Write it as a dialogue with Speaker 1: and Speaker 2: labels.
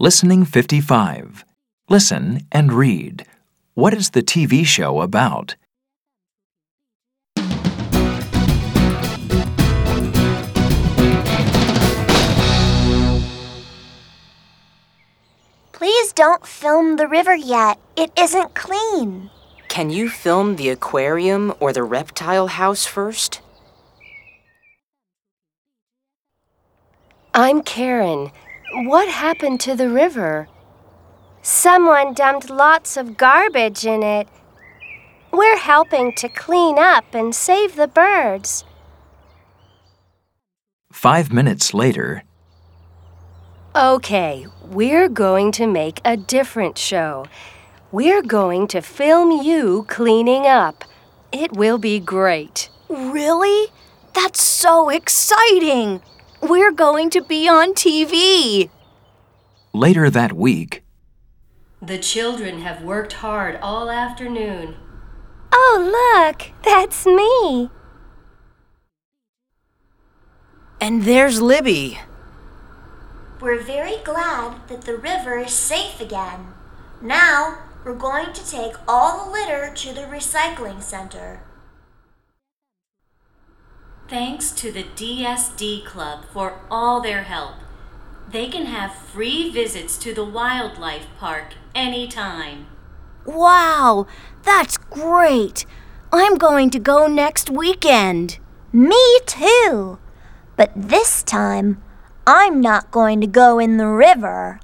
Speaker 1: Listening 55. Listen and read. What is the TV show about?
Speaker 2: Please don't film the river yet. It isn't clean.
Speaker 3: Can you film the aquarium or the reptile house first?
Speaker 4: I'm Karen. What happened to the river?
Speaker 2: Someone dumped lots of garbage in it. We're helping to clean up and save the birds.
Speaker 1: Five minutes later,
Speaker 4: Okay, we're going to make a different show. We're going to film you cleaning up. It will be great.
Speaker 5: Really? That's so exciting! We're going to be on TV.
Speaker 1: later that week,
Speaker 4: The children have worked hard all afternoon.
Speaker 2: Oh, look, that's me.
Speaker 3: And there's Libby.
Speaker 2: We're very glad that the river is safe again. Now, we're going to take all the litter to the recycling center.
Speaker 6: Thanks to the DSD Club for all their help. They can have free visits to the wildlife park anytime.
Speaker 5: Wow, that's great. I'm going to go next weekend.
Speaker 2: Me too. But this time, I'm not going to go in the river.